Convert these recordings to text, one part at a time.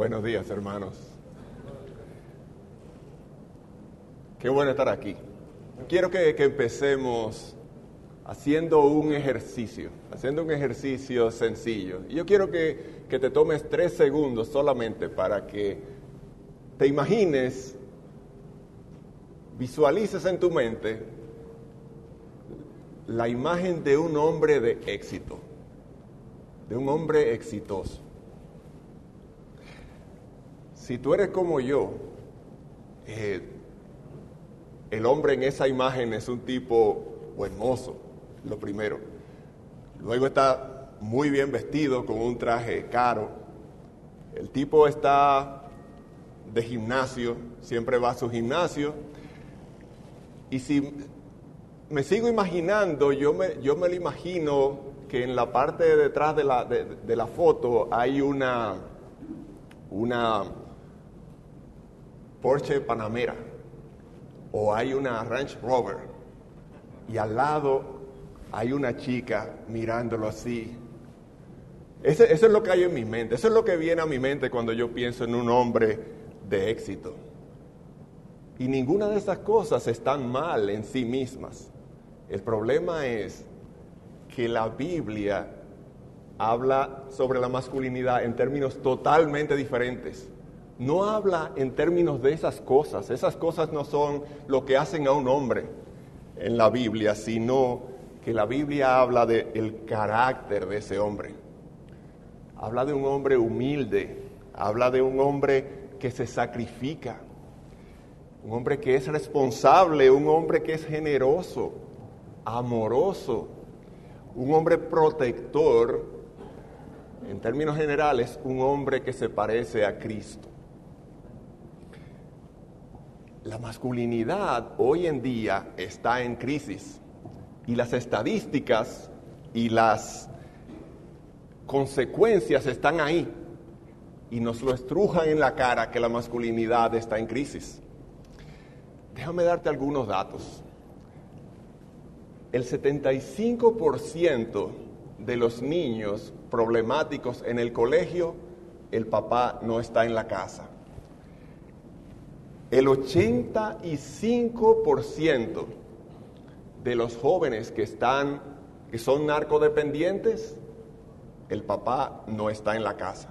Buenos días, hermanos. Qué bueno estar aquí. Quiero que, que, empecemos haciendo un ejercicio, haciendo un ejercicio sencillo. Yo quiero que, que te tomes tres segundos solamente para que te imagines, visualices en tu mente la imagen de un hombre de éxito, de un hombre exitoso. Si tú eres como yo, eh, el hombre en esa imagen es un tipo hermoso, lo primero. Luego está muy bien vestido con un traje caro. El tipo está de gimnasio, siempre va a su gimnasio. Y si me sigo imaginando, yo me, yo me lo imagino que en la parte de detrás de la, de la foto hay una, una Porsche Panamera o hay una Range Rover y al lado hay una chica mirándolo así. eso es lo que hay en mi mente, eso es lo que viene a mi mente cuando yo pienso en un hombre de éxito. Y ninguna de esas cosas están mal en sí mismas. El problema es que la Biblia habla sobre la masculinidad en términos totalmente diferentes no habla en términos de esas cosas. Esas cosas no son lo que hacen a un hombre en la Biblia, sino que la Biblia habla del carácter de ese hombre. Habla de un hombre humilde, habla de un hombre que se sacrifica, un hombre que es responsable, un hombre que es generoso, amoroso, un hombre protector, en términos generales, un hombre que se parece a Cristo. La masculinidad hoy en día está en crisis y las estadísticas y las consecuencias están ahí y nos lo estrujan en la cara que la masculinidad está en crisis. Déjame darte algunos datos. El 75% de los niños problemáticos en el colegio, el papá no está en la casa el 85% de los jóvenes que están que son narcodependientes, el papá no está en la casa.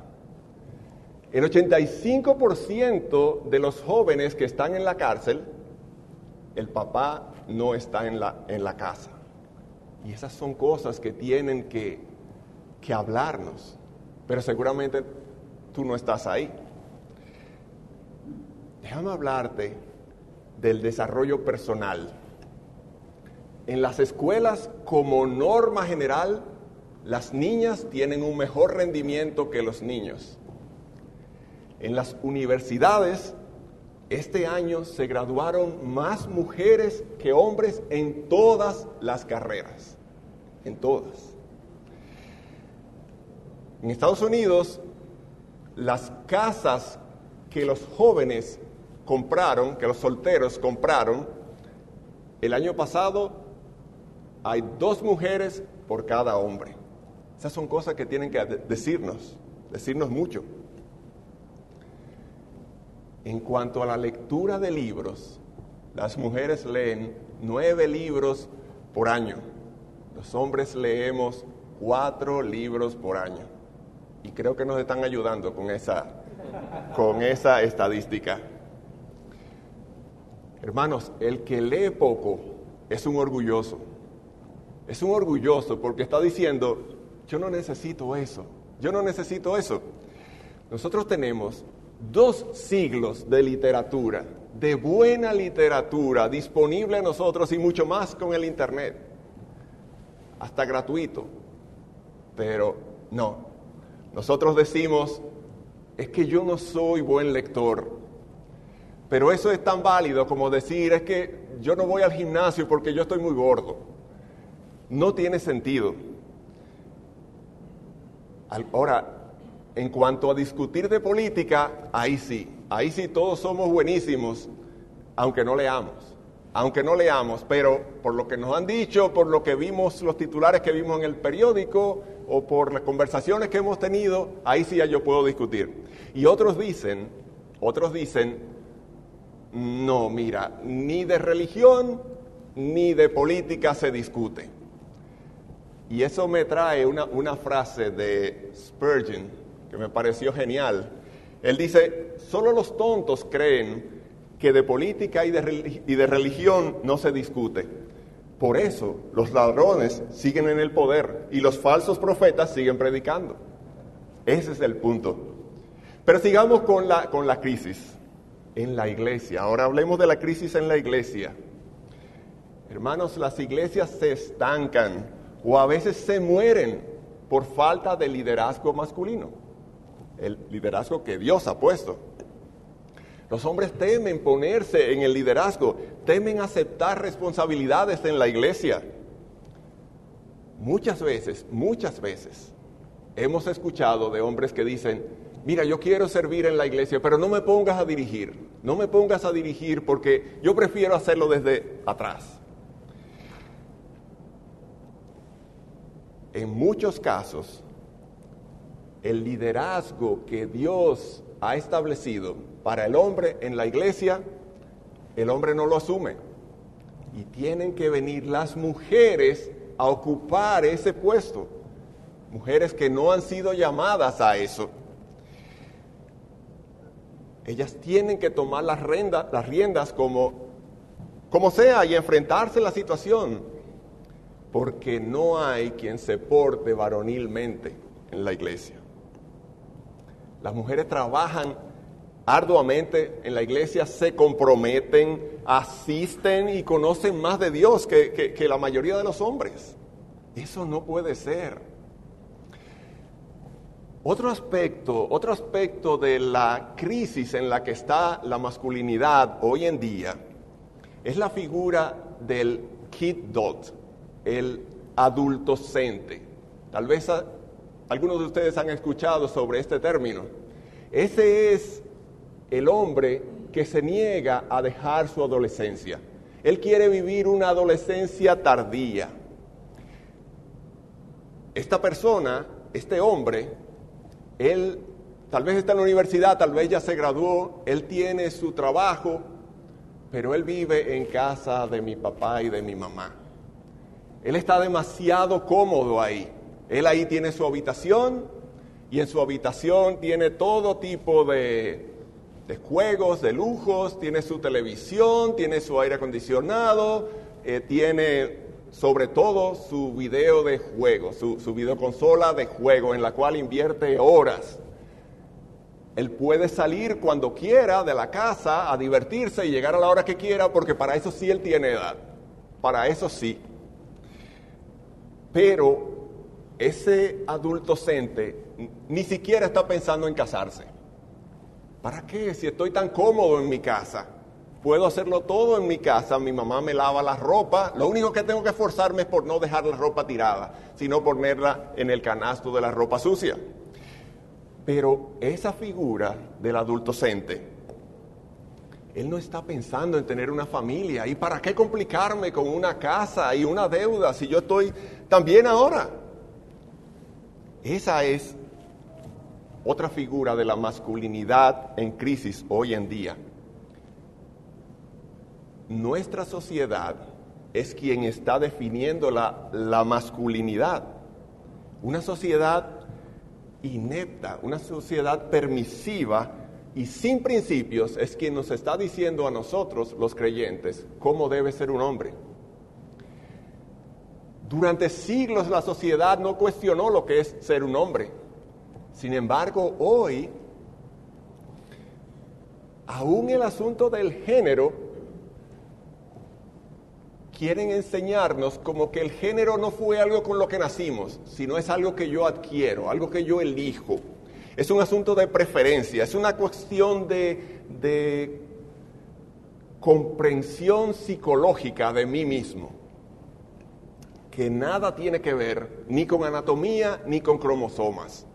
El 85% de los jóvenes que están en la cárcel, el papá no está en la, en la casa. Y esas son cosas que tienen que, que hablarnos. Pero seguramente tú no estás ahí. Déjame hablarte del desarrollo personal. En las escuelas, como norma general, las niñas tienen un mejor rendimiento que los niños. En las universidades, este año se graduaron más mujeres que hombres en todas las carreras, en todas. En Estados Unidos, las casas que los jóvenes compraron, que los solteros compraron, el año pasado hay dos mujeres por cada hombre. Esas son cosas que tienen que decirnos, decirnos mucho. En cuanto a la lectura de libros, las mujeres leen nueve libros por año. Los hombres leemos cuatro libros por año. Y creo que nos están ayudando con esa, con esa estadística. Hermanos, el que lee poco es un orgulloso. Es un orgulloso porque está diciendo, yo no necesito eso, yo no necesito eso. Nosotros tenemos dos siglos de literatura, de buena literatura disponible a nosotros y mucho más con el Internet, hasta gratuito. Pero no, nosotros decimos, es que yo no soy buen lector, pero eso es tan válido como decir, es que yo no voy al gimnasio porque yo estoy muy gordo. No tiene sentido. Ahora, en cuanto a discutir de política, ahí sí, ahí sí todos somos buenísimos, aunque no leamos. aunque no leamos, pero por lo que nos han dicho, por lo que vimos, los titulares que vimos en el periódico o por las conversaciones que hemos tenido, ahí sí ya yo puedo discutir. Y otros dicen, otros dicen, no, mira, ni de religión ni de política se discute. Y eso me trae una, una frase de Spurgeon que me pareció genial. Él dice, solo los tontos creen que de política y de, religión no se discute. Por eso los ladrones siguen en el poder y los falsos profetas siguen predicando. Ese es el punto. Pero sigamos con la, con la crisis en la iglesia. Ahora hablemos de la crisis en la iglesia. Hermanos, las iglesias se estancan o a veces se mueren por falta de liderazgo masculino. El liderazgo que Dios ha puesto. Los hombres temen ponerse en el liderazgo, temen aceptar responsabilidades en la iglesia. Muchas veces, muchas veces, hemos escuchado de hombres que dicen, mira, yo quiero servir en la iglesia, pero no me pongas a dirigir, no me pongas a dirigir porque yo prefiero hacerlo desde atrás. En muchos casos, el liderazgo que Dios ha establecido para el hombre en la iglesia, el hombre no lo asume. Y tienen que venir las mujeres a ocupar ese puesto. Mujeres que no han sido llamadas a eso. Ellas tienen que tomar las, las riendas como, como sea y enfrentarse a la situación. Porque no hay quien se porte varonilmente en la iglesia. Las mujeres trabajan arduamente en la iglesia, se comprometen, asisten y conocen más de Dios que, la mayoría de los hombres. Eso no puede ser. Otro aspecto, otro aspecto de la crisis en la que está la masculinidad hoy en día es la figura del kid dot, el adultocente. Tal vez algunos de ustedes han escuchado sobre este término. Ese es el hombre que se niega a dejar su adolescencia. Él quiere vivir una adolescencia tardía. Esta persona, este hombre, él tal vez está en la universidad, tal vez ya se graduó, él tiene su trabajo, pero él vive en casa de mi papá y de mi mamá. Él está demasiado cómodo ahí. Él ahí tiene su habitación y en su habitación tiene todo tipo de, juegos, de lujos, tiene su televisión, tiene su aire acondicionado, eh, tiene sobre todo su video de juego, su, su videoconsola de juego en la cual invierte horas. Él puede salir cuando quiera de la casa a divertirse y llegar a la hora que quiera porque para eso sí él tiene edad, para eso sí. Pero ese adultocente ni siquiera está pensando en casarse. ¿Para qué? Si estoy tan cómodo en mi casa, puedo hacerlo todo en mi casa, mi mamá me lava la ropa, lo único que tengo que esforzarme es por no dejar la ropa tirada, sino ponerla en el canasto de la ropa sucia. Pero esa figura del adultocente, él no está pensando en tener una familia. ¿Y para qué complicarme con una casa y una deuda si yo estoy tan bien ahora? Esa es otra figura de la masculinidad en crisis hoy en día. Nuestra sociedad es quien está definiendo la, la masculinidad. Una sociedad inepta, una sociedad permisiva y sin principios es quien nos está diciendo a nosotros, los creyentes, cómo debe ser un hombre. Durante siglos la sociedad no cuestionó lo que es ser un hombre. Sin embargo, hoy, aún el asunto del género, quieren enseñarnos como que el género no fue algo con lo que nacimos, sino es algo que yo adquiero, algo que yo elijo. Es un asunto de preferencia, es una cuestión de, comprensión psicológica de mí mismo que nada tiene que ver ni con anatomía ni con cromosomas.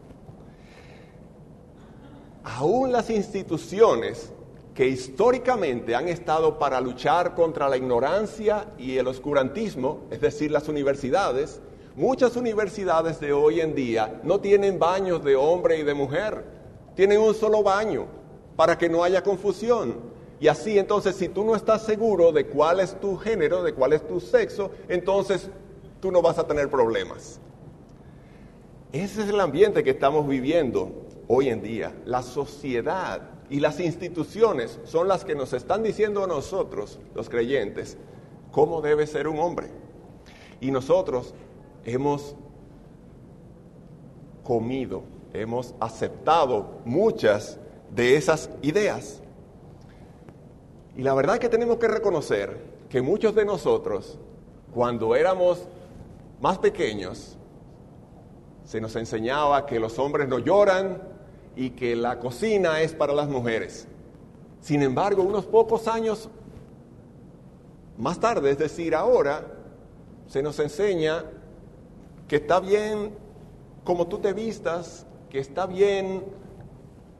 Aún las instituciones que históricamente han estado para luchar contra la ignorancia y el oscurantismo, es decir, las universidades, muchas universidades de hoy en día no tienen baños de hombre y de mujer, tienen un solo baño para que no haya confusión. Y así entonces si tú no estás seguro de cuál es tu género, de cuál es tu sexo, entonces tú no vas a tener problemas. Ese es el ambiente que estamos viviendo hoy en día. La sociedad y las instituciones son las que nos están diciendo a nosotros, los creyentes, cómo debe ser un hombre. Y nosotros hemos comido, hemos aceptado muchas de esas ideas. Y la verdad es que tenemos que reconocer que muchos de nosotros, cuando éramos más pequeños, se nos enseñaba que los hombres no lloran y que la cocina es para las mujeres. Sin embargo, unos pocos años más tarde, es decir, ahora, se nos enseña que está bien como tú te vistas, que está bien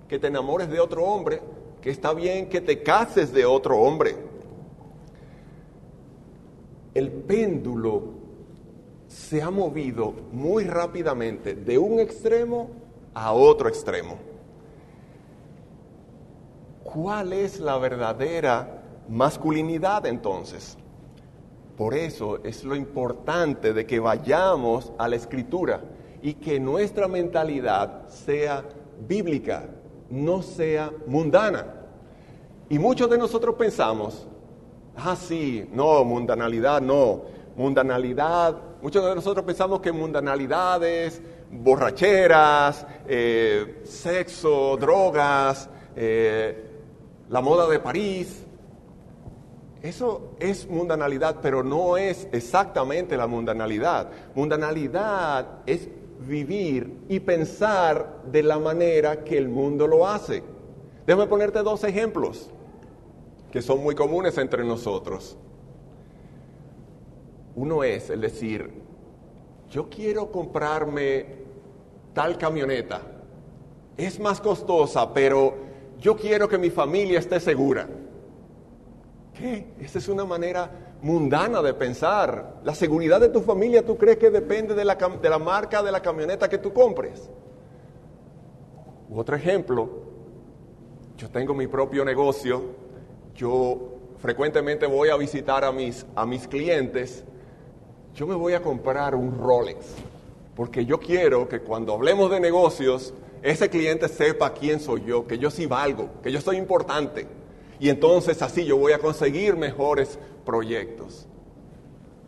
que te enamores de otro hombre, que está bien que te cases de otro hombre. El péndulo se ha movido muy rápidamente de un extremo a otro extremo. ¿Cuál es la verdadera masculinidad entonces? Por eso es lo importante de que vayamos a la escritura y que nuestra mentalidad sea bíblica, no sea mundana. Y muchos de nosotros pensamos, ah, sí, no, mundanalidad, no. Mundanalidad, muchos de nosotros pensamos que mundanalidades, borracheras, eh, sexo, drogas, eh, la moda de París. Eso es mundanalidad, pero no es exactamente la mundanalidad. Mundanalidad es vivir y pensar de la manera que el mundo lo hace. Déjame ponerte dos ejemplos que son muy comunes entre nosotros. Uno es el decir, yo quiero comprarme tal camioneta, es más costosa, pero yo quiero que mi familia esté segura. ¿Qué? Esa es una manera mundana de pensar. La seguridad de tu familia, ¿tú crees que depende de la, de la marca de la camioneta que tú compres? otro ejemplo, yo tengo mi propio negocio, yo frecuentemente voy a visitar a mis, a mis clientes, yo me voy a comprar un Rolex, porque yo quiero que cuando hablemos de negocios, ese cliente sepa quién soy yo, que yo sí valgo, que yo soy importante. Y entonces así yo voy a conseguir mejores proyectos.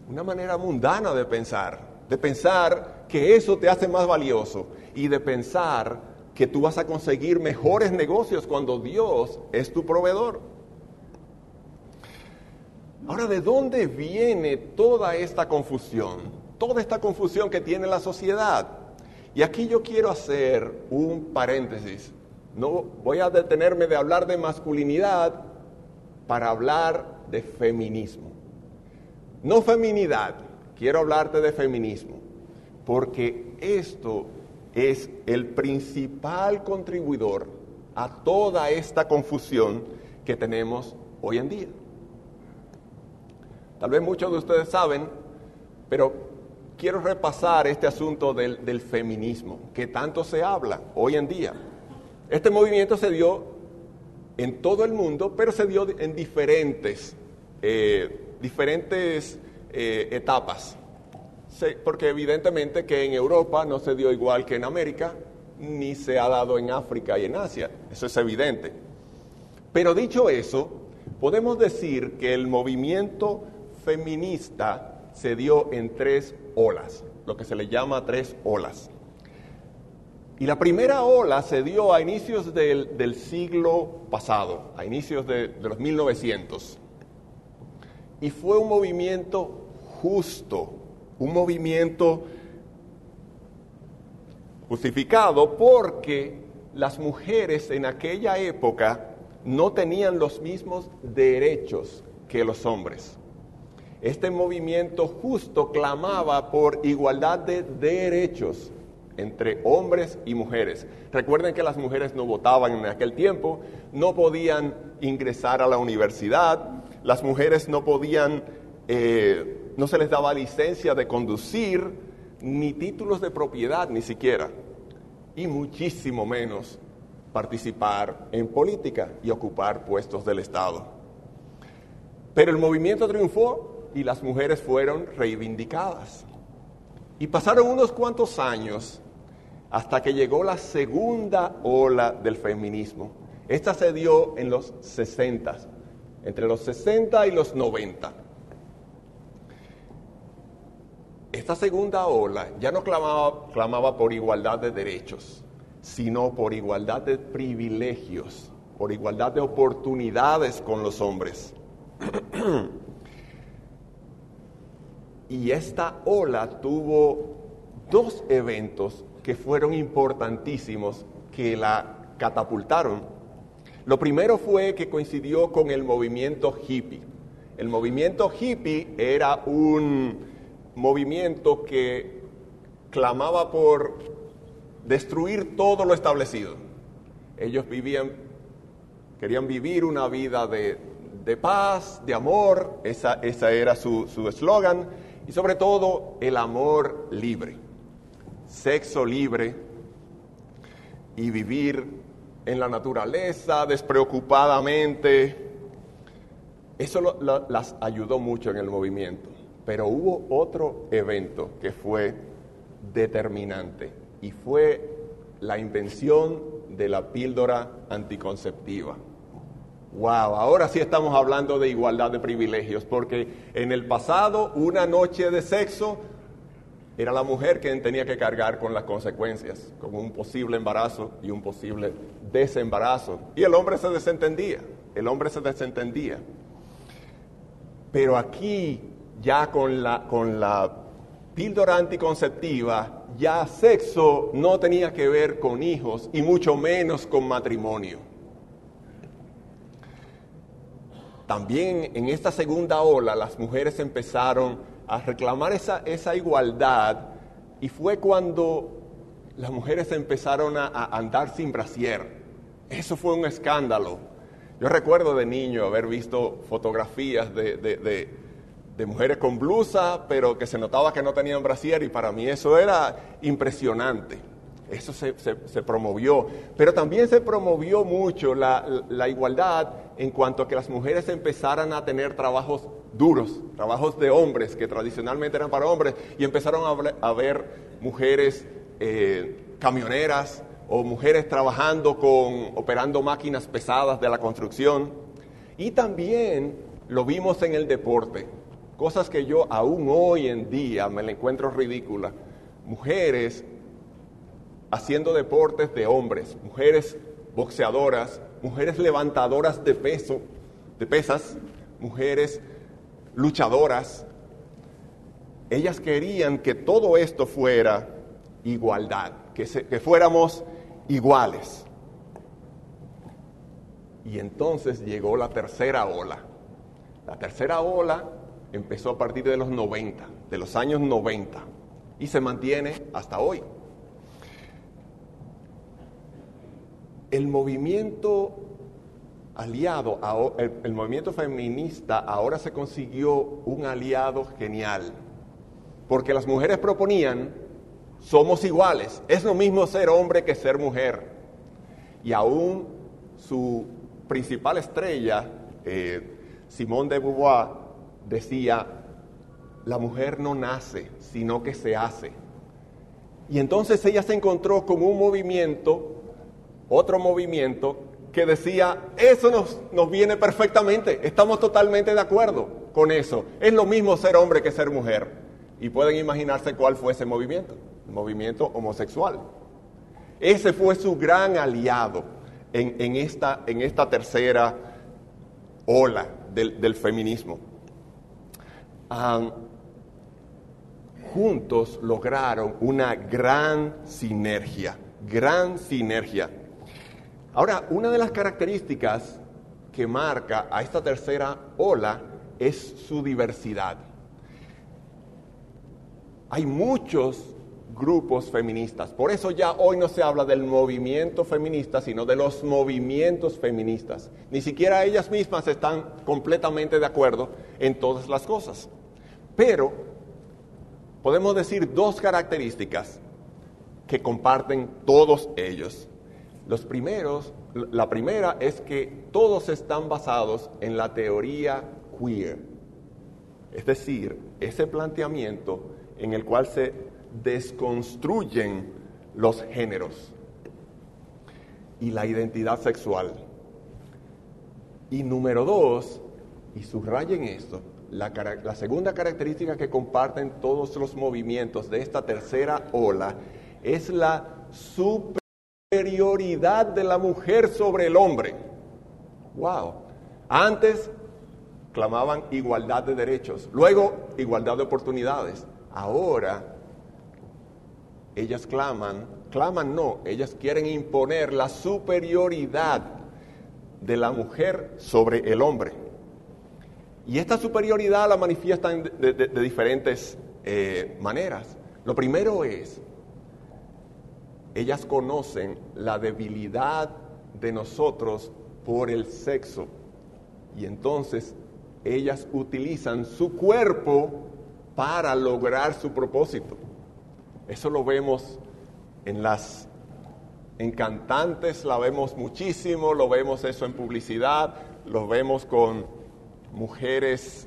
Una manera mundana de pensar, de pensar que eso te hace más valioso y de pensar que tú vas a conseguir mejores negocios cuando Dios es tu proveedor. Ahora, ¿de dónde viene toda esta confusión? Toda esta confusión que tiene la sociedad. Y aquí yo quiero hacer un paréntesis. No voy a detenerme de hablar de masculinidad para hablar de feminismo. No feminidad, quiero hablarte de feminismo, porque esto es el principal contribuidor a toda esta confusión que tenemos hoy en día. Tal vez muchos de ustedes saben, pero quiero repasar este asunto del, feminismo, que tanto se habla hoy en día. Este movimiento se dio en todo el mundo, pero se dio en diferentes, eh, diferentes eh, etapas. porque evidentemente que en Europa no se dio igual que en América, ni se ha dado en África y en Asia. Eso es evidente. Pero dicho eso, podemos decir que el movimiento feminista se dio en tres olas, lo que se le llama tres olas. Y la primera ola se dio a inicios del, siglo pasado, a inicios de, de los 1900. Y fue un movimiento justo, un movimiento justificado porque las mujeres en aquella época no tenían los mismos derechos que los hombres. Este movimiento justo clamaba por igualdad de derechos entre hombres y mujeres. Recuerden que las mujeres no votaban en aquel tiempo, no podían ingresar a la universidad, las mujeres no podían, eh, no se les daba licencia de conducir, ni títulos de propiedad ni siquiera, y muchísimo menos participar en política y ocupar puestos del Estado. Pero el movimiento triunfó y las mujeres fueron reivindicadas. Y pasaron unos cuantos años hasta que llegó la segunda ola del feminismo. Esta se dio en los 60, entre los 60 y los 90. Esta segunda ola ya no clamaba, clamaba por igualdad de derechos, sino por igualdad de privilegios, por igualdad de oportunidades con los hombres. y esta ola tuvo dos eventos que fueron importantísimos, que la catapultaron. Lo primero fue que coincidió con el movimiento hippie. El movimiento hippie era un movimiento que clamaba por destruir todo lo establecido. Ellos vivían, querían vivir una vida de, paz, de amor, esa, esa era su eslogan, y sobre todo el amor libre sexo libre y vivir en la naturaleza despreocupadamente. Eso las ayudó mucho en el movimiento. Pero hubo otro evento que fue determinante y fue la invención de la píldora anticonceptiva. Wow, ahora sí estamos hablando de igualdad de privilegios, porque en el pasado una noche de sexo era la mujer quien tenía que cargar con las consecuencias, con un posible embarazo y un posible desembarazo. Y el hombre se desentendía, el hombre se desentendía. Pero aquí, ya con la, con la píldora anticonceptiva, ya sexo no tenía que ver con hijos y mucho menos con matrimonio. También en esta segunda ola las mujeres empezaron a reclamar esa, esa igualdad y fue cuando las mujeres empezaron a, andar sin brasier. Eso fue un escándalo. Yo recuerdo de niño haber visto fotografías de, de, mujeres con blusa, pero que se notaba que no tenían brasier y para mí eso era impresionante. Eso se, se, promovió. Pero también se promovió mucho la, la, igualdad en cuanto a que las mujeres empezaran a tener trabajos duros, trabajos de hombres que tradicionalmente eran para hombres, y empezaron a, ver mujeres eh, camioneras o mujeres trabajando con, operando máquinas pesadas de la construcción. Y también lo vimos en el deporte, cosas que yo aún hoy en día me la encuentro ridícula. Mujeres haciendo deportes de hombres, mujeres boxeadoras, mujeres levantadoras de peso, de pesas, mujeres luchadoras, ellas querían que todo esto fuera igualdad, que, que fuéramos iguales. Y entonces llegó la tercera ola. La tercera ola empezó a partir de los 90, de los años 90, y se mantiene hasta hoy. El movimiento aliado, el, movimiento feminista ahora se consiguió un aliado genial, porque las mujeres proponían, somos iguales, es lo mismo ser hombre que ser mujer. Y aún su principal estrella, eh, Simone de Beauvoir, decía, la mujer no nace, sino que se hace. Y entonces ella se encontró con un movimiento, otro movimiento, que decía, eso nos, nos viene perfectamente, estamos totalmente de acuerdo con eso. Es lo mismo ser hombre que ser mujer. Y pueden imaginarse cuál fue ese movimiento, el movimiento homosexual. Ese fue su gran aliado en, esta, en esta, tercera ola del, feminismo. juntos lograron una gran sinergia, gran sinergia. Ahora, una de las características que marca a esta tercera ola es su diversidad. Hay muchos grupos feministas. Por eso ya hoy no se habla del movimiento feminista, sino de los movimientos feministas. Ni siquiera ellas mismas están completamente de acuerdo en todas las cosas. Pero podemos decir dos características que comparten todos ellos. Los primeros, la primera es que todos están basados en la teoría queer. Es decir, ese planteamiento en el cual se desconstruyen los géneros y la identidad sexual. Y número dos, y subrayen esto, la, la, segunda característica que comparten todos los movimientos de esta tercera ola es la superioridad de la mujer sobre el hombre. Wow. Antes clamaban igualdad de derechos, luego igualdad de oportunidades. Ahora ellas claman, claman no, ellas quieren imponer la superioridad de la mujer sobre el hombre. Y esta superioridad la manifiestan de, diferentes eh, maneras. Lo primero es, ellas conocen la debilidad de nosotros por el sexo. Y entonces ellas utilizan su cuerpo para lograr su propósito. Eso lo vemos en las en cantantes, la vemos muchísimo, lo vemos eso en publicidad, lo vemos con mujeres,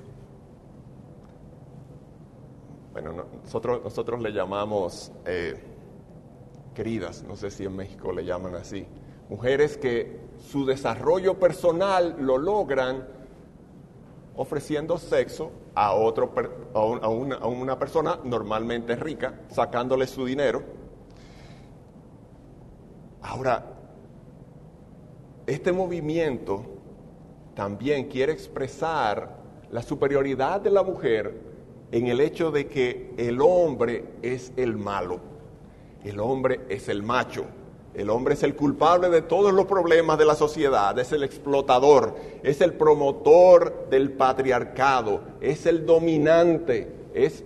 bueno, nosotros, nosotros le llamamos eh, queridas, no sé si en México le llaman así, mujeres que su desarrollo personal lo logran ofreciendo sexo a, otro, a, una, a una persona normalmente rica, sacándole su dinero. Ahora, este movimiento también quiere expresar la superioridad de la mujer en el hecho de que el hombre es el malo, el hombre es el macho, el hombre es el culpable de todos los problemas de la sociedad, es el explotador, es el promotor del patriarcado, es el dominante, es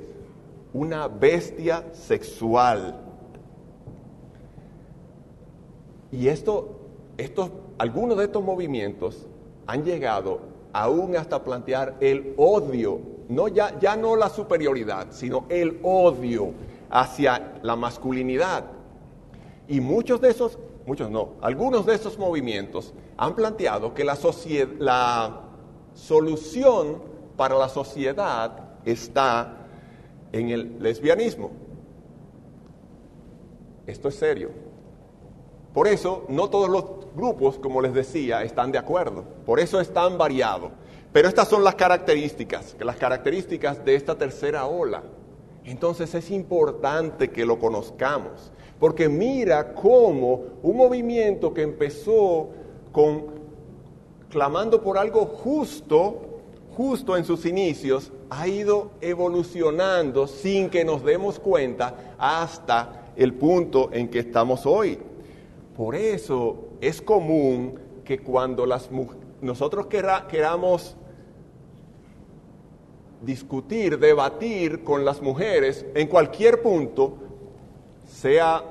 una bestia sexual. Y esto, estos, algunos de estos movimientos han llegado aún hasta plantear el odio, no ya, ya no la superioridad, sino el odio hacia la masculinidad. Y muchos de esos, muchos no, algunos de esos movimientos han planteado que la, solución para la sociedad está en el lesbianismo. Esto es serio. Por eso no todos los grupos, como les decía, están de acuerdo. Por eso es tan variado. Pero estas son las características, las características de esta tercera ola. Entonces es importante que lo conozcamos. Porque mira cómo un movimiento que empezó con clamando por algo justo, justo en sus inicios, ha ido evolucionando sin que nos demos cuenta hasta el punto en que estamos hoy. Por eso es común que cuando las, nosotros queramos discutir, debatir con las mujeres en cualquier punto, sea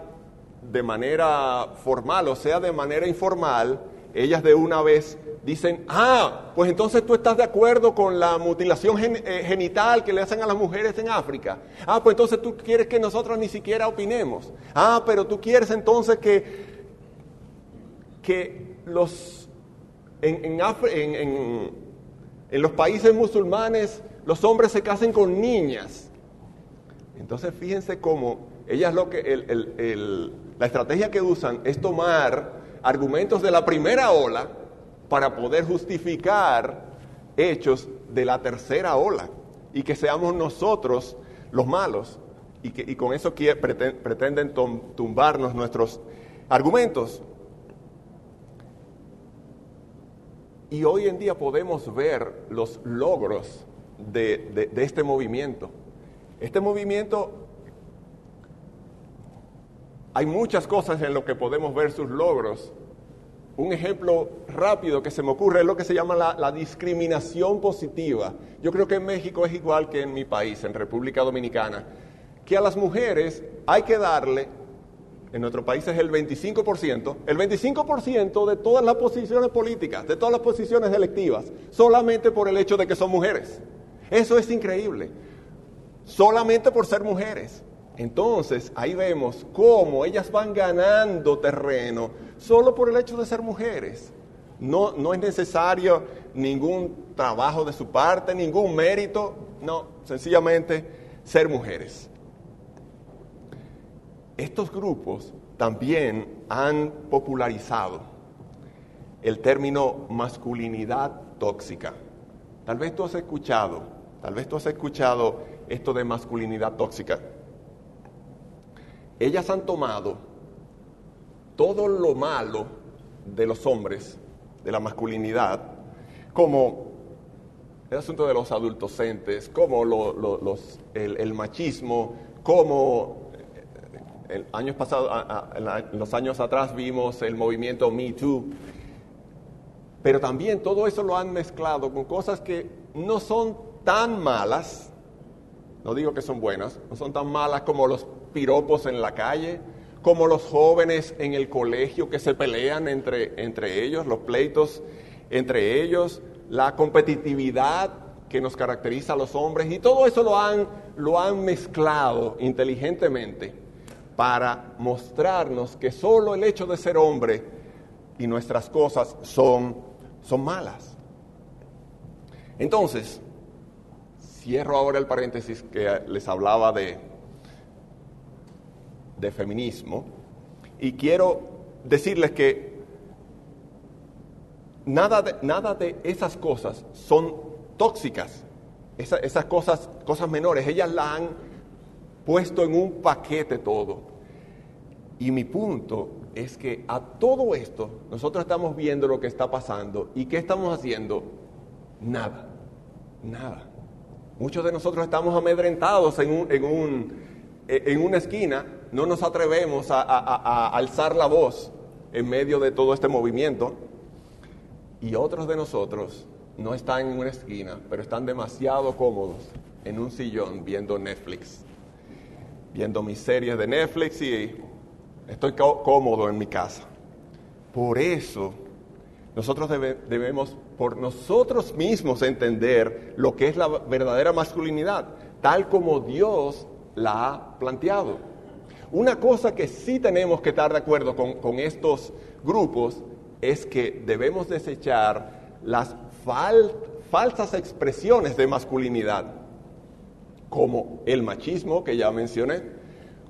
de manera formal o sea de manera informal, ellas de una vez dicen, ah, pues entonces tú estás de acuerdo con la mutilación eh, genital que le hacen a las mujeres en África. Ah, pues entonces tú quieres que nosotros ni siquiera opinemos. Ah, pero tú quieres entonces que, que los, en, en, en los países musulmanes los hombres se casen con niñas. Entonces fíjense cómo ellas lo que, la estrategia que usan es tomar argumentos de la primera ola para poder justificar hechos de la tercera ola y que seamos nosotros los malos y, que, con eso pretenden tumbarnos nuestros argumentos. Y hoy en día podemos ver los logros de este movimiento. Este movimiento hay muchas cosas en lo que podemos ver sus logros. Un ejemplo rápido que se me ocurre es lo que se llama la, discriminación positiva. Yo creo que en México es igual que en mi país, en República Dominicana. que a las mujeres hay que darle, en nuestro país es el 25%, el 25% de todas las posiciones políticas, de todas las posiciones electivas, solamente por el hecho de que son mujeres. Eso es increíble, solamente por ser mujeres. Entonces, ahí vemos cómo ellas van ganando terreno solo por el hecho de ser mujeres. No, no es necesario ningún trabajo de su parte, ningún mérito, no, sencillamente ser mujeres. Estos grupos también han popularizado el término masculinidad tóxica. Tal vez tú has escuchado, tal vez tú has escuchado esto de masculinidad tóxica. Ellas han tomado todo lo malo de los hombres de la masculinidad, como el asunto de los adultocentes, como el, machismo, como en los años atrás vimos el movimiento Me Too, pero también todo eso lo han mezclado con cosas que no son tan malas, no digo que son buenas, no son tan malas como los piropos en la calle, como los jóvenes en el colegio que se pelean entre, entre ellos, los pleitos entre ellos, la competitividad que nos caracteriza a los hombres, y todo eso lo han, lo han mezclado inteligentemente para mostrarnos que solo el hecho de ser hombre y nuestras cosas son, son malas. Entonces, cierro ahora el paréntesis que les hablaba de, de feminismo y quiero decirles que nada de, nada de esas cosas son tóxicas, esas cosas, cosas menores, ellas la han puesto en un paquete todo. Y mi punto es que a todo esto nosotros estamos viendo lo que está pasando y ¿qué estamos haciendo? Nada, nada. Muchos de nosotros estamos amedrentados en, un, en, un, en una esquina no nos atrevemos a, alzar la voz en medio de todo este movimiento. Y otros de nosotros no están en una esquina, pero están demasiado cómodos en un sillón viendo Netflix, viendo mis series de Netflix y estoy cómodo en mi casa. Por eso nosotros debemos por nosotros mismos entender lo que es la verdadera masculinidad, tal como Dios la ha planteado. Una cosa que sí tenemos que estar de acuerdo con, estos grupos es que debemos desechar las falsas expresiones de masculinidad, como el machismo que ya mencioné,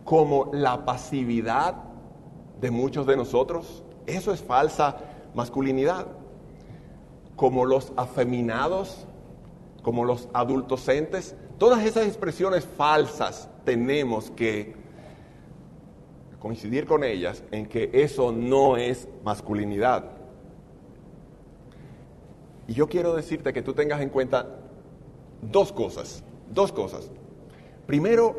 como la pasividad de muchos de nosotros, eso es falsa masculinidad, como los afeminados, como los adultocentes, todas esas expresiones falsas tenemos que coincidir con ellas en que eso no es masculinidad. Y yo quiero decirte que tú tengas en cuenta dos cosas, dos cosas. Primero,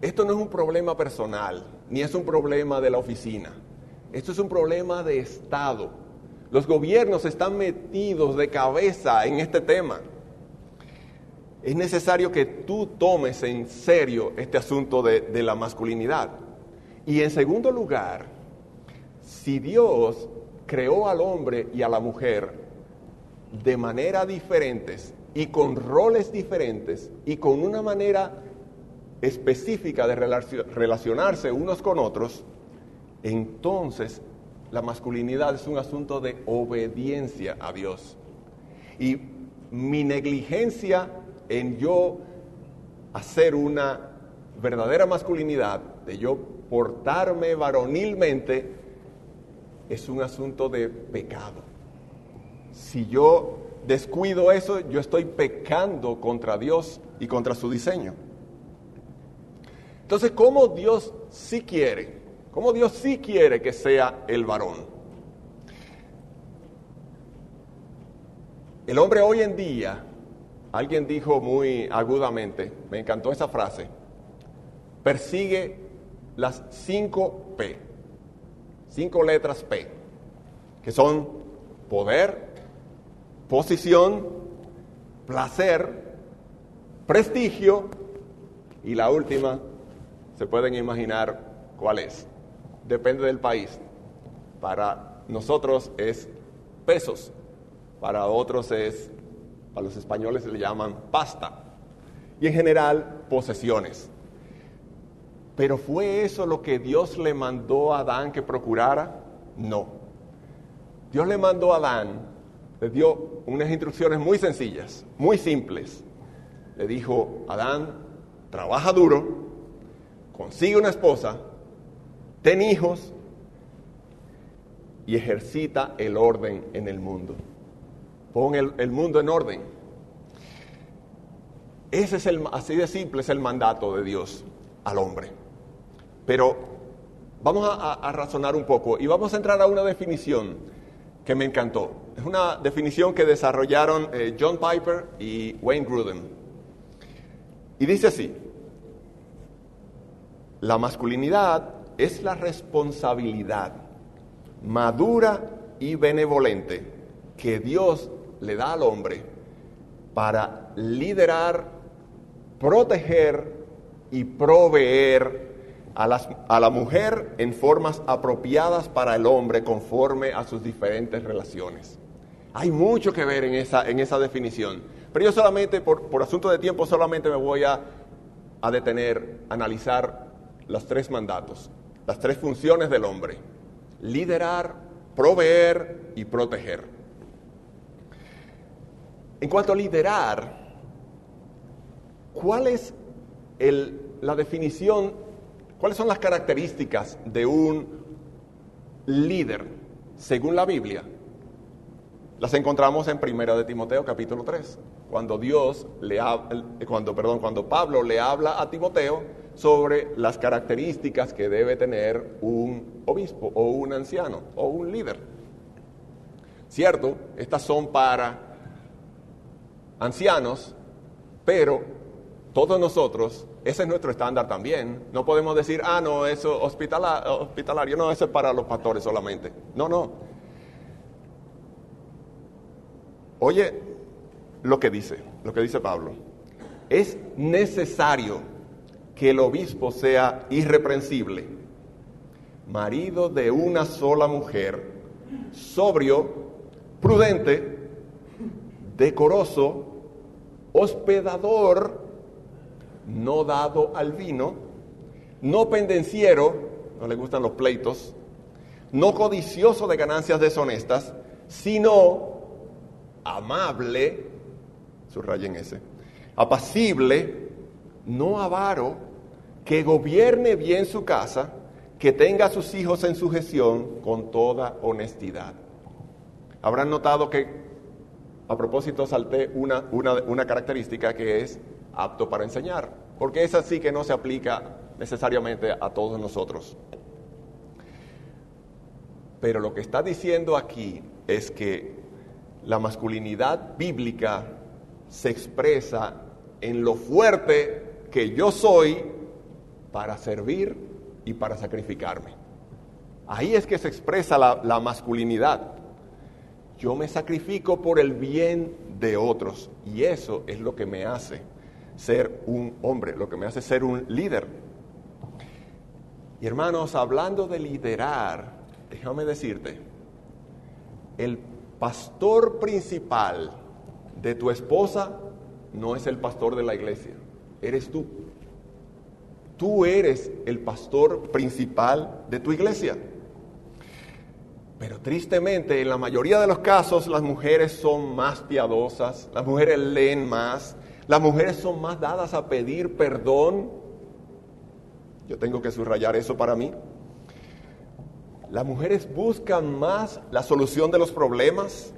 esto no es un problema personal, ni es un problema de la oficina. Esto es un problema de Estado. Los gobiernos están metidos de cabeza en este tema. Es necesario que tú tomes en serio este asunto de, la masculinidad. Y en segundo lugar, si Dios creó al hombre y a la mujer de manera diferentes y con roles diferentes y con una manera específica de relacionarse unos con otros, entonces la masculinidad es un asunto de obediencia a Dios. Y mi negligencia en yo hacer una verdadera masculinidad, de yo portarme varonilmente es un asunto de pecado. Si yo descuido eso, yo estoy pecando contra Dios y contra su diseño. Entonces, ¿cómo Dios sí quiere? ¿Cómo Dios sí quiere que sea el varón? El hombre hoy en día, alguien dijo muy agudamente, me encantó esa frase, persigue las cinco P, cinco letras P, que son poder, posición, placer, prestigio y la última, se pueden imaginar cuál es. Depende del país. Para nosotros es pesos, para otros es, para los españoles se le llaman pasta. Y en general, posesiones. Pero ¿fue eso lo que Dios le mandó a Adán que procurara? No. Dios le mandó a Adán, le dio unas instrucciones muy sencillas, muy simples. Le dijo, Adán, trabaja duro, consigue una esposa, ten hijos y ejercita el orden en el mundo. Pon el, mundo en orden. Ese es el, así de simple es el mandato de Dios al hombre. Pero vamos a, razonar un poco y vamos a entrar a una definición que me encantó. Es una definición que desarrollaron eh, John Piper y Wayne Grudem. Y dice así, la masculinidad es la responsabilidad madura y benevolente que Dios le da al hombre para liderar, proteger y proveer a, la mujer en formas apropiadas para el hombre conforme a sus diferentes relaciones. Hay mucho que ver en esa, definición, pero yo solamente, por, asunto de tiempo, solamente me voy a, a detener, a analizar los tres mandatos, las tres funciones del hombre. Liderar, proveer y proteger. En cuanto a liderar, ¿cuál es el, la definición ¿Cuáles son las características de un líder según la Biblia? Las encontramos en Primera de Timoteo capítulo 3, cuando Dios le cuando perdón, cuando Pablo le habla a Timoteo sobre las características que debe tener un obispo o un anciano o un líder. Cierto, estas son para ancianos, pero todos nosotros ese es nuestro estándar también. No podemos decir, ah, no, eso hospitalario, no, eso es para los pastores solamente. No, no. Oye lo que dice, lo que dice Pablo. Es necesario que el obispo sea irreprensible, marido de una sola mujer, sobrio, prudente, decoroso, hospedador, no dado al vino, no pendenciero, no le gustan los pleitos, no codicioso de ganancias deshonestas, sino amable, subrayen ese, apacible, no avaro, que gobierne bien su casa, que tenga a sus hijos en sujeción con toda honestidad. Habrán notado que a propósito salté una, una, una característica que es apto para enseñar, porque es así que no se aplica necesariamente a todos nosotros. Pero lo que está diciendo aquí es que la masculinidad bíblica se expresa en lo fuerte que yo soy para servir y para sacrificarme. Ahí es que se expresa la, masculinidad. Yo me sacrifico por el bien de otros y eso es lo que me hace ser un hombre, lo que me hace ser un líder. Y hermanos, hablando de liderar, déjame decirte, el pastor principal de tu esposa no es el pastor de la iglesia, eres tú. Tú eres el pastor principal de tu iglesia. Pero tristemente, en la mayoría de los casos, las mujeres son más piadosas, las mujeres leen más, las mujeres son más dadas a pedir perdón. Yo tengo que subrayar eso para mí. Las mujeres buscan más la solución de los problemas.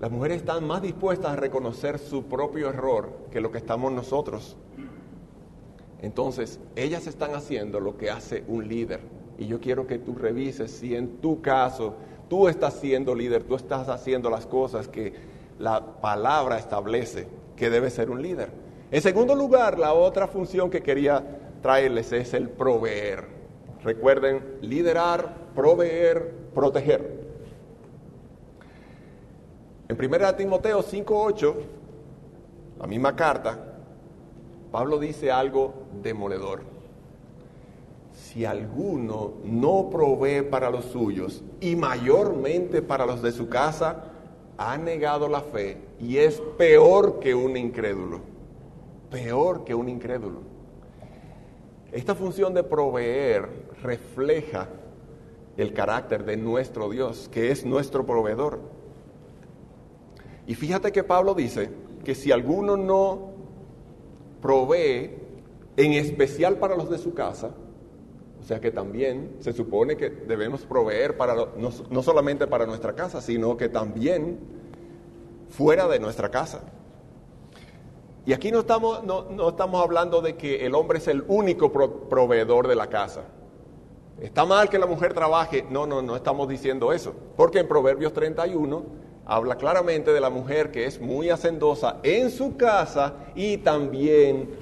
Las mujeres están más dispuestas a reconocer su propio error que lo que estamos nosotros. Entonces, ellas están haciendo lo que hace un líder. Y yo quiero que tú revises si en tu caso tú estás siendo líder, tú estás haciendo las cosas que la palabra establece que debe ser un líder. En segundo lugar, la otra función que quería traerles es el proveer. Recuerden, liderar, proveer, proteger. En 1 Timoteo 5.8, la misma carta, Pablo dice algo demoledor. Si alguno no provee para los suyos y mayormente para los de su casa, ha negado la fe y es peor que un incrédulo. Peor que un incrédulo. Esta función de proveer refleja el carácter de nuestro Dios, que es nuestro proveedor. Y fíjate que Pablo dice que si alguno no provee, en especial para los de su casa, o sea que también se supone que debemos proveer para no, solamente para nuestra casa, sino que también fuera de nuestra casa. Y aquí no estamos, no, estamos hablando de que el hombre es el único proveedor de la casa. ¿Está mal que la mujer trabaje? No, no, no estamos diciendo eso. Porque en Proverbios 31 habla claramente de la mujer que es muy hacendosa en su casa y también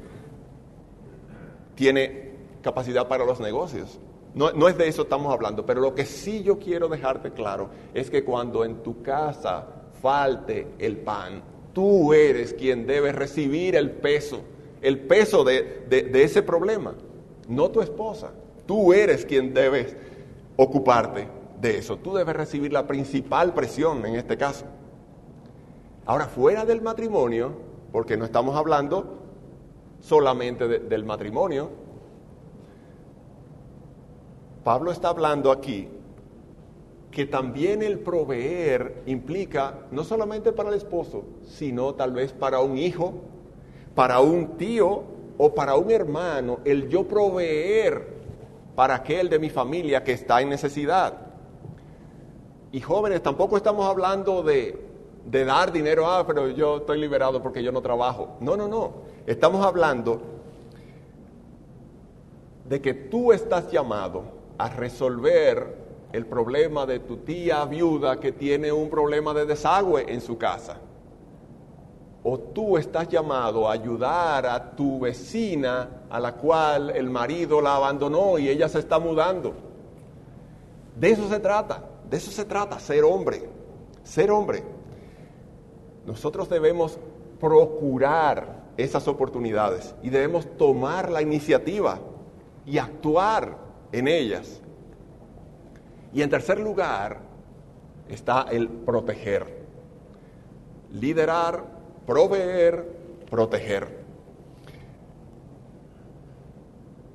tiene capacidad para los negocios. No, no, es de eso estamos hablando, pero lo que sí yo quiero dejarte claro es que cuando en tu casa falte el pan, tú eres quien debe recibir el peso, el peso de, de ese problema, no tu esposa. Tú eres quien debes ocuparte de eso. Tú debes recibir la principal presión en este caso. Ahora, fuera del matrimonio, porque no estamos hablando solamente del matrimonio, Pablo está hablando aquí que también el proveer implica no solamente para el esposo, sino tal vez para un hijo, para un tío o para un hermano, el yo proveer para aquel de mi familia que está en necesidad. Y jóvenes, tampoco estamos hablando de, de dar dinero, ah, pero yo estoy liberado porque yo no trabajo. No, no, no. Estamos hablando de que tú estás llamado a resolver el problema de tu tía viuda que tiene un problema de desagüe en su casa o tú estás llamado a ayudar a tu vecina a la cual el marido la abandonó y ella se está mudando. De eso se trata, de eso se trata, ser hombre, ser hombre. Nosotros debemos procurar esas oportunidades y debemos tomar la iniciativa y actuar en ellas. Y en tercer lugar está el proteger. Liderar proveer, proteger.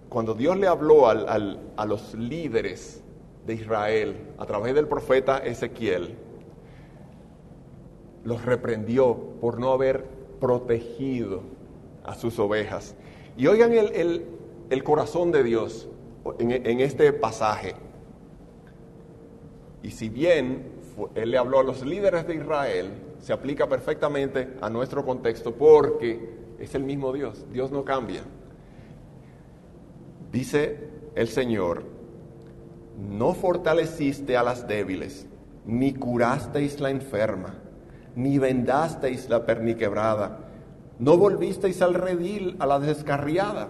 Cuando Dios le habló a los líderes de Israel a través del profeta Ezequiel, los reprendió por no haber protegido a sus ovejas. Y oigan el, corazón de Dios en, en este pasaje. Y si bien Él le habló a los líderes de Israel, se aplica perfectamente a nuestro contexto porque es el mismo Dios, Dios no cambia. Dice el Señor, no fortaleciste a las débiles, ni curasteis la enferma, ni vendasteis la perniquebrada, no volvisteis al redil a la descarriada,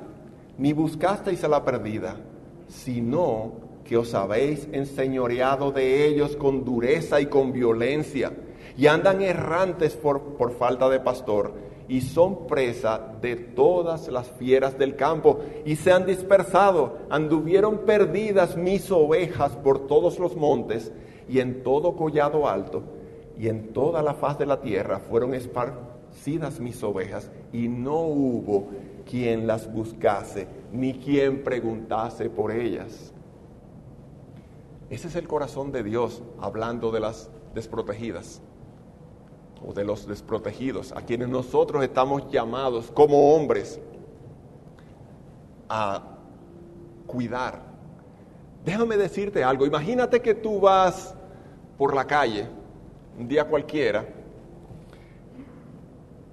ni buscasteis a la perdida, sino que os habéis enseñoreado de ellos con dureza y con violencia y andan errantes por, por falta de pastor y son presa de todas las fieras del campo y se han dispersado, anduvieron perdidas mis ovejas por todos los montes y en todo collado alto y en toda la faz de la tierra fueron esparcidas mis ovejas y no hubo quien las buscase ni quien preguntase por ellas. Ese es el corazón de Dios hablando de las desprotegidas o de los desprotegidos, a quienes nosotros estamos llamados como hombres a cuidar. Déjame decirte algo, imagínate que tú vas por la calle un día cualquiera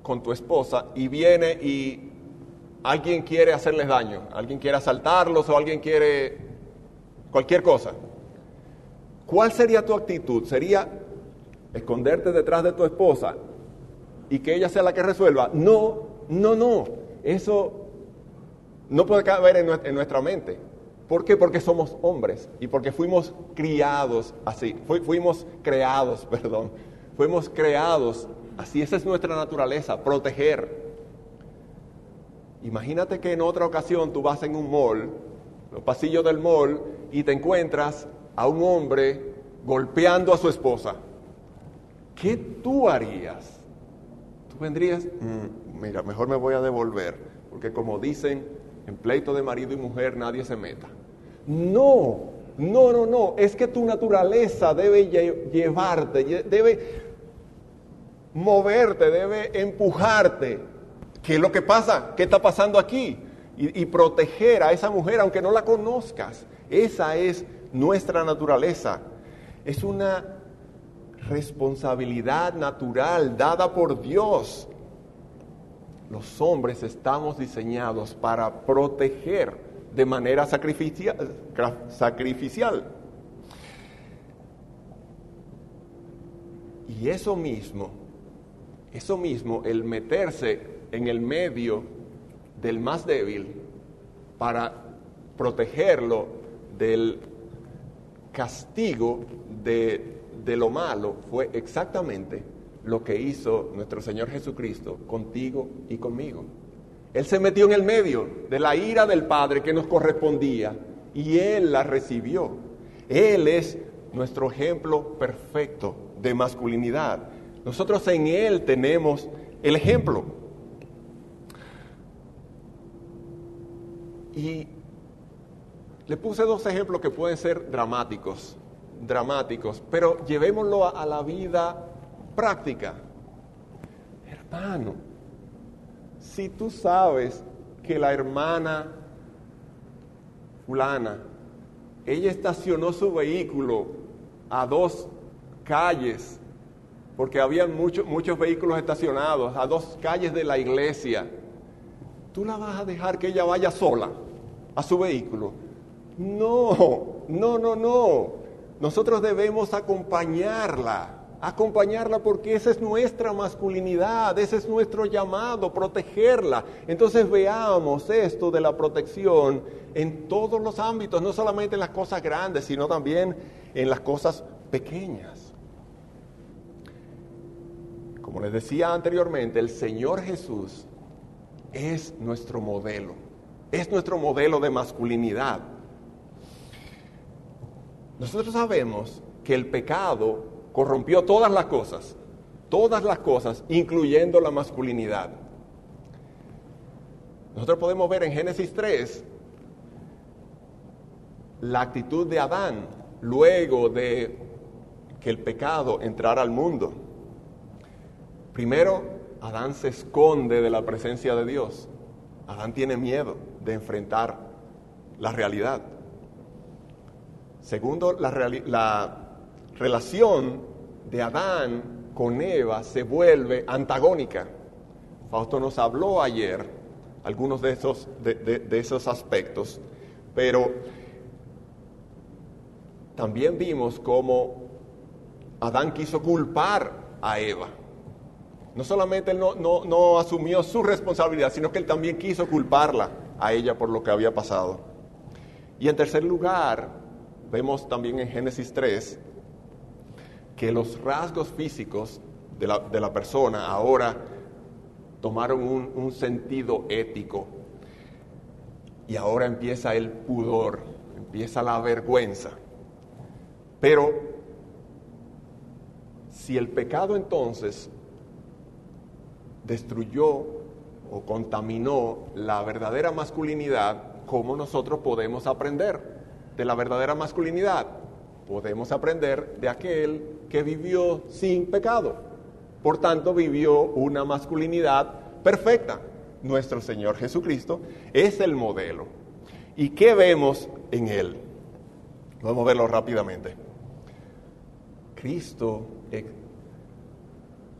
con tu esposa y viene y alguien quiere hacerles daño, alguien quiere asaltarlos o alguien quiere cualquier cosa. ¿Cuál sería tu actitud? ¿Sería esconderte detrás de tu esposa y que ella sea la que resuelva. No, no, no. Eso no puede caber en, nuestra mente. ¿Por qué? Porque somos hombres y porque fuimos criados así. fuimos creados, perdón. Fuimos creados así. Esa es nuestra naturaleza, proteger. Imagínate que en otra ocasión tú vas en un mall, los pasillos del mall, y te encuentras a un hombre golpeando a su esposa. ¿Qué tú harías? Tú vendrías, "Mm, mira, mejor me voy a devolver, porque como dicen, en pleito de marido y mujer nadie se meta. No, no, no, no, es que tu naturaleza debe lle- llevarte, lle- debe moverte, debe empujarte. ¿Qué es lo que pasa? ¿Qué está pasando aquí? Y, y proteger a esa mujer aunque no la conozcas. Esa es nuestra naturaleza. Es una responsabilidad natural dada por Dios. Los hombres estamos diseñados para proteger de manera sacrificia- cra- sacrificial. Y eso mismo, eso mismo, el meterse en el medio del más débil para protegerlo del castigo de, de lo malo, fue exactamente lo que hizo nuestro Señor Jesucristo contigo y conmigo. Él se metió en el medio de la ira del Padre que nos correspondía y Él la recibió. Él es nuestro ejemplo perfecto de masculinidad. Nosotros en Él tenemos el ejemplo. Y le puse dos ejemplos que pueden ser dramáticos, dramáticos, pero llevémoslo a, la vida práctica. Hermano, si tú sabes que la hermana fulana, ella estacionó su vehículo a dos calles, porque había muchos vehículos estacionados, a dos calles de la iglesia, ¿tú la vas a dejar que ella vaya sola a su vehículo? No, no, no, no. Nosotros debemos acompañarla, acompañarla porque esa es nuestra masculinidad, ese es nuestro llamado, protegerla. Entonces veamos esto de la protección en todos los ámbitos, no solamente en las cosas grandes, sino también en las cosas pequeñas. Como les decía anteriormente, el Señor Jesús es nuestro modelo, es nuestro modelo de masculinidad. Nosotros sabemos que el pecado corrompió todas las cosas, todas las cosas, incluyendo la masculinidad. Nosotros podemos ver en Génesis 3 la actitud de Adán luego de que el pecado entrara al mundo. Primero, Adán se esconde de la presencia de Dios. Adán tiene miedo de enfrentar la realidad. Segundo, la, reali- la relación de Adán con Eva se vuelve antagónica. Fausto nos habló ayer algunos de esos, de, de- esos aspectos, pero también vimos cómo Adán quiso culpar a Eva. No solamente él no, no- no asumió su responsabilidad, sino que él también quiso culparla a ella por lo que había pasado. Y en tercer lugar, vemos también en Génesis 3 que los rasgos físicos de la, de la persona ahora tomaron un, un sentido ético. Y ahora empieza el pudor, empieza la vergüenza. Pero si el pecado entonces destruyó o contaminó la verdadera masculinidad, ¿cómo nosotros podemos aprender de la verdadera masculinidad? Podemos aprender de aquel que vivió sin pecado. Por tanto, vivió una masculinidad perfecta. Nuestro Señor Jesucristo es el modelo. ¿Y qué vemos en Él? Vamos a verlo rápidamente. Cristo ex-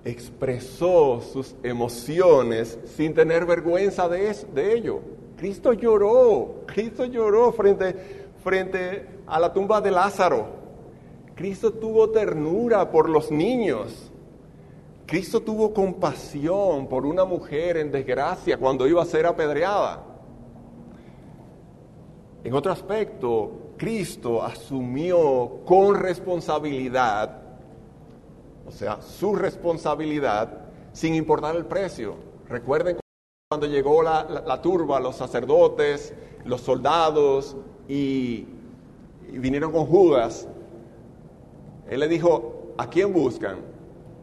expresó sus emociones sin tener vergüenza de, es- de ello. Cristo lloró, Cristo lloró frente, frente a la tumba de Lázaro. Cristo tuvo ternura por los niños. Cristo tuvo compasión por una mujer en desgracia cuando iba a ser apedreada. En otro aspecto, Cristo asumió con responsabilidad, o sea, su responsabilidad, sin importar el precio. Recuerden Cuando llegó la, turba, los sacerdotes, los soldados y vinieron con Judas, él le dijo, ¿a quién buscan?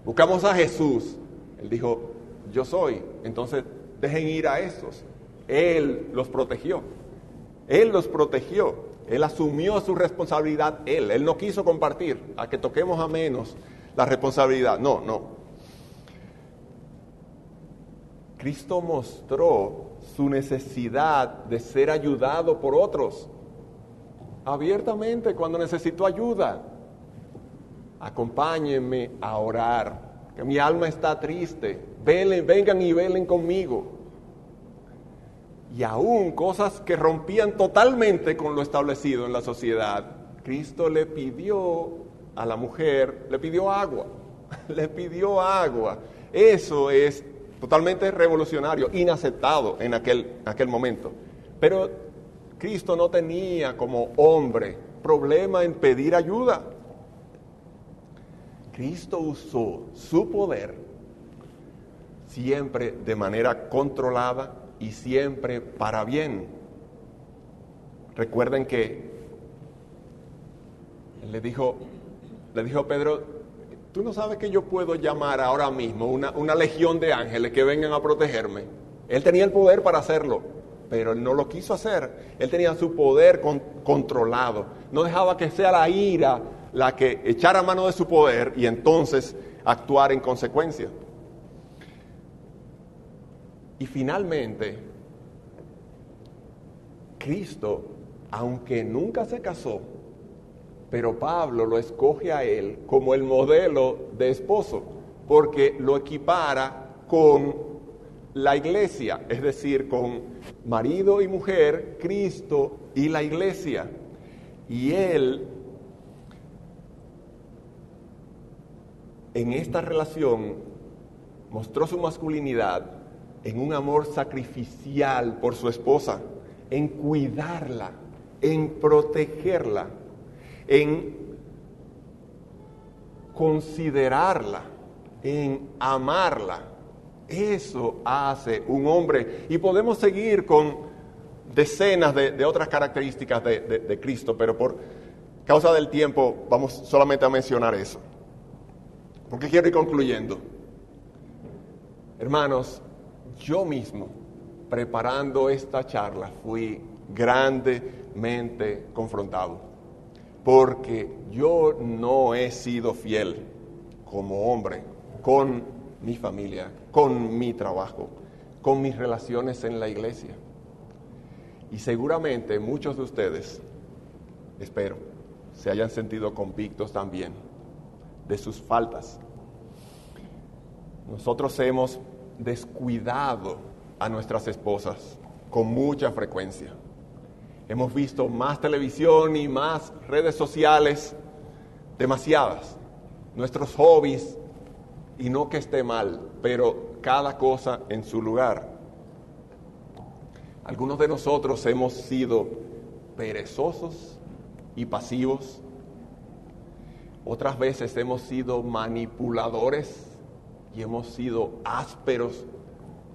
Buscamos a Jesús. Él dijo, yo soy. Entonces, dejen ir a estos. Él los protegió. Él los protegió. Él asumió su responsabilidad. Él. Él no quiso compartir. A que toquemos a menos la responsabilidad. No, no. Cristo mostró su necesidad de ser ayudado por otros. Abiertamente cuando necesitó ayuda. Acompáñenme a orar. Que mi alma está triste. Velen, vengan y velen conmigo y aún cosas que rompían totalmente con lo establecido en la sociedad, Cristo le pidió a la mujer, le pidió agua, le pidió agua. Eso es totalmente revolucionario, inaceptado en aquel, aquel momento. Pero Cristo no tenía como hombre problema en pedir ayuda. Cristo usó su poder siempre de manera controlada y siempre para bien. Recuerden que le dijo, le dijo Pedro, tú no sabes que yo puedo llamar ahora mismo una, una legión de ángeles que vengan a protegerme. Él tenía el poder para hacerlo, pero él no lo quiso hacer. Él tenía su poder con- controlado. No dejaba que sea la ira la que echara mano de su poder y entonces actuar en consecuencia. Y finalmente, Cristo, aunque nunca se casó, pero Pablo lo escoge a él como el modelo de esposo, porque lo equipara con la iglesia, es decir, con marido y mujer, Cristo y la iglesia. Y él, en esta relación, mostró su masculinidad en un amor sacrificial por su esposa, en cuidarla, en protegerla, en considerarla, en amarla. Eso hace un hombre. Y podemos seguir con decenas de, otras características de Cristo, pero por causa del tiempo vamos solamente a mencionar eso. Porque quiero ir concluyendo. Hermanos, yo mismo, preparando esta charla, fui grandemente confrontado, porque yo no he sido fiel como hombre con mi familia, con mi trabajo, con mis relaciones en la iglesia. Y seguramente muchos de ustedes, espero, se hayan sentido convictos también de sus faltas. Nosotros hemos descuidado a nuestras esposas con mucha frecuencia. Hemos visto más televisión y más redes sociales, demasiadas. Nuestros hobbies, y no que esté mal, pero cada cosa en su lugar. Algunos de nosotros hemos sido perezosos y pasivos. Otras veces hemos sido manipuladores y hemos sido ásperos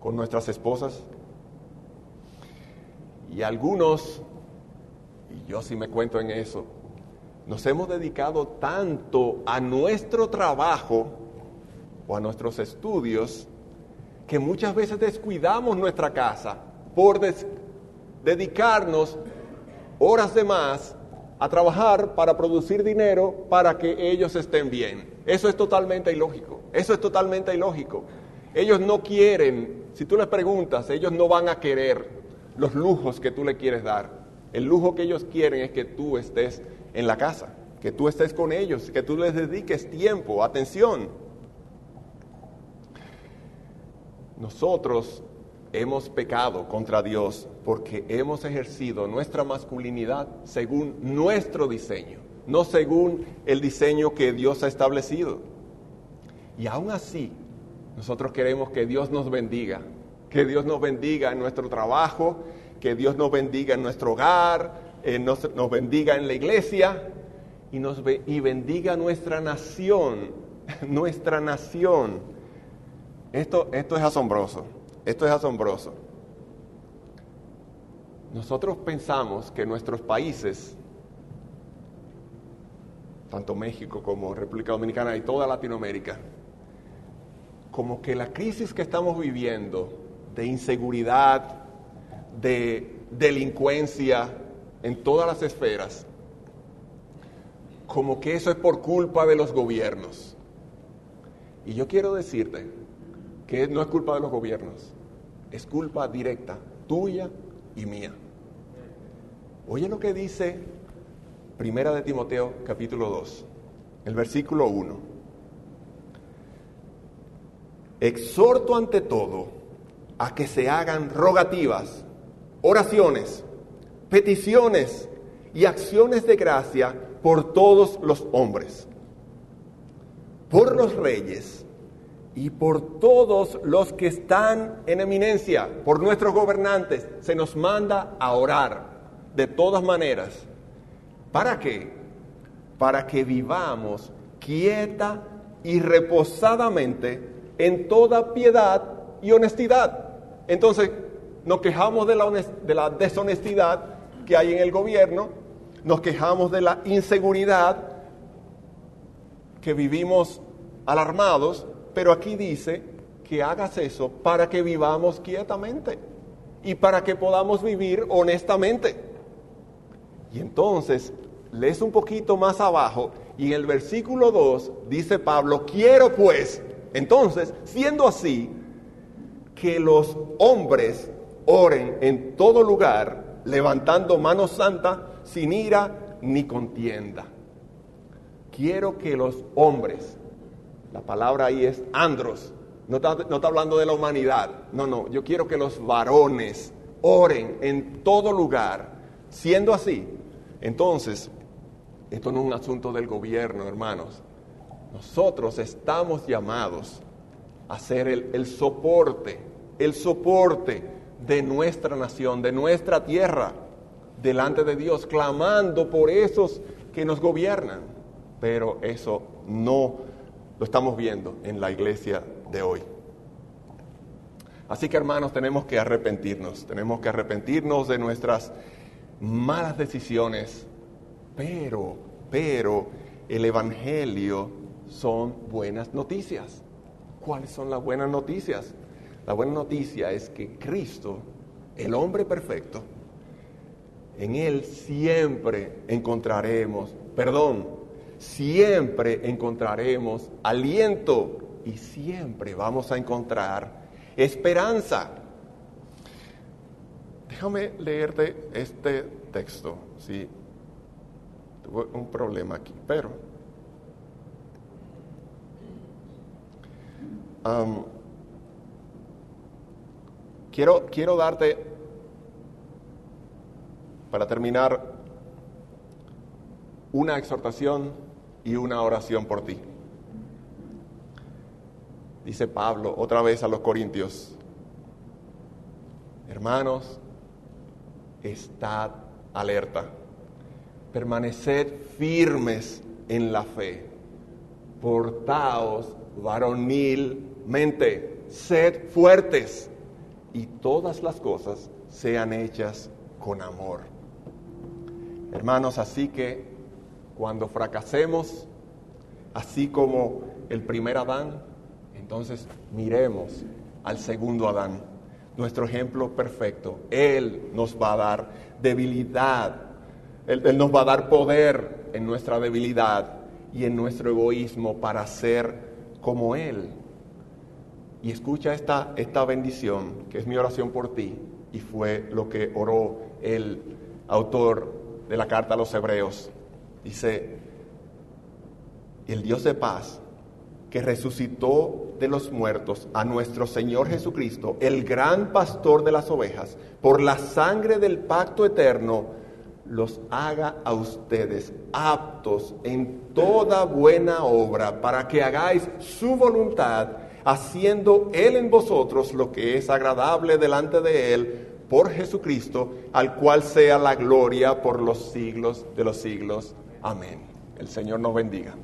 con nuestras esposas. Y algunos, y yo sí me cuento en eso, nos hemos dedicado tanto a nuestro trabajo o a nuestros estudios que muchas veces descuidamos nuestra casa por dedicarnos horas de más a trabajar para producir dinero para que ellos estén bien. Eso es totalmente ilógico. Eso es totalmente ilógico. Ellos no quieren, si tú les preguntas, ellos no van a querer los lujos que tú le quieres dar. El lujo que ellos quieren es que tú estés en la casa, que tú estés con ellos, que tú les dediques tiempo, atención. Nosotros hemos pecado contra Dios porque hemos ejercido nuestra masculinidad según nuestro diseño, no según el diseño que Dios ha establecido. Y aún así, nosotros queremos que Dios nos bendiga, que Dios nos bendiga en nuestro trabajo, que Dios nos bendiga en nuestro hogar, eh, nos, nos bendiga en la iglesia y, nos, y bendiga nuestra nación, nuestra nación. Esto, esto es asombroso, esto es asombroso. nosotros pensamos que nuestros países, tanto México como República Dominicana y toda Latinoamérica, como que la crisis que estamos viviendo de inseguridad, de delincuencia en todas las esferas, como que eso es por culpa de los gobiernos. Y yo quiero decirte que no es culpa de los gobiernos, es culpa directa tuya y mía. Oye lo que dice Primera de Timoteo capítulo 2, el versículo 1. Exhorto ante todo a que se hagan rogativas, oraciones, peticiones y acciones de gracia por todos los hombres, por los reyes y por todos los que están en eminencia, por nuestros gobernantes. Se nos manda a orar de todas maneras. ¿Para qué? Para que vivamos quieta y reposadamente en toda piedad y honestidad. Entonces, nos quejamos de la, de la deshonestidad que hay en el gobierno, nos quejamos de la inseguridad, que vivimos alarmados, pero aquí dice que hagas eso para que vivamos quietamente y para que podamos vivir honestamente. Y entonces, lees un poquito más abajo y en el versículo 2 dice Pablo, quiero pues, entonces, siendo así, que los hombres oren en todo lugar, levantando mano santa, sin ira ni contienda. Quiero que los hombres, la palabra ahí es andros, no está, no está hablando de la humanidad, no, no, yo quiero que los varones oren en todo lugar. Siendo así, entonces, esto no es un asunto del gobierno, hermanos. Nosotros estamos llamados a ser el, soporte, el soporte de nuestra nación, de nuestra tierra, delante de Dios, clamando por esos que nos gobiernan. Pero eso no lo estamos viendo en la iglesia de hoy. Así que hermanos, tenemos que arrepentirnos, tenemos que arrepentirnos de nuestras malas decisiones, pero, pero el Evangelio son buenas noticias. ¿Cuáles son las buenas noticias? La buena noticia es que Cristo, el hombre perfecto, en Él siempre encontraremos perdón, siempre encontraremos aliento y siempre vamos a encontrar esperanza. Déjame leerte este texto, ¿sí? Tuve un problema aquí, pero... quiero, quiero darte, para terminar, una exhortación y una oración por ti. Dice Pablo otra vez a los Corintios, hermanos, estad alerta. Permaneced firmes en la fe. Portaos varonilmente. Sed fuertes. Y todas las cosas sean hechas con amor. Hermanos, así que cuando fracasemos, así como el primer Adán, entonces miremos al segundo Adán nuestro ejemplo perfecto. Él nos va a dar debilidad, Él, nos va a dar poder en nuestra debilidad y en nuestro egoísmo para ser como Él. Y escucha esta, esta bendición, que es mi oración por ti, y fue lo que oró el autor de la carta a los hebreos. Dice, el Dios de paz que resucitó de los muertos a nuestro Señor Jesucristo, el gran pastor de las ovejas, por la sangre del pacto eterno, los haga a ustedes aptos en toda buena obra para que hagáis su voluntad, haciendo Él en vosotros lo que es agradable delante de Él por Jesucristo, al cual sea la gloria por los siglos de los siglos. Amén. El Señor nos bendiga.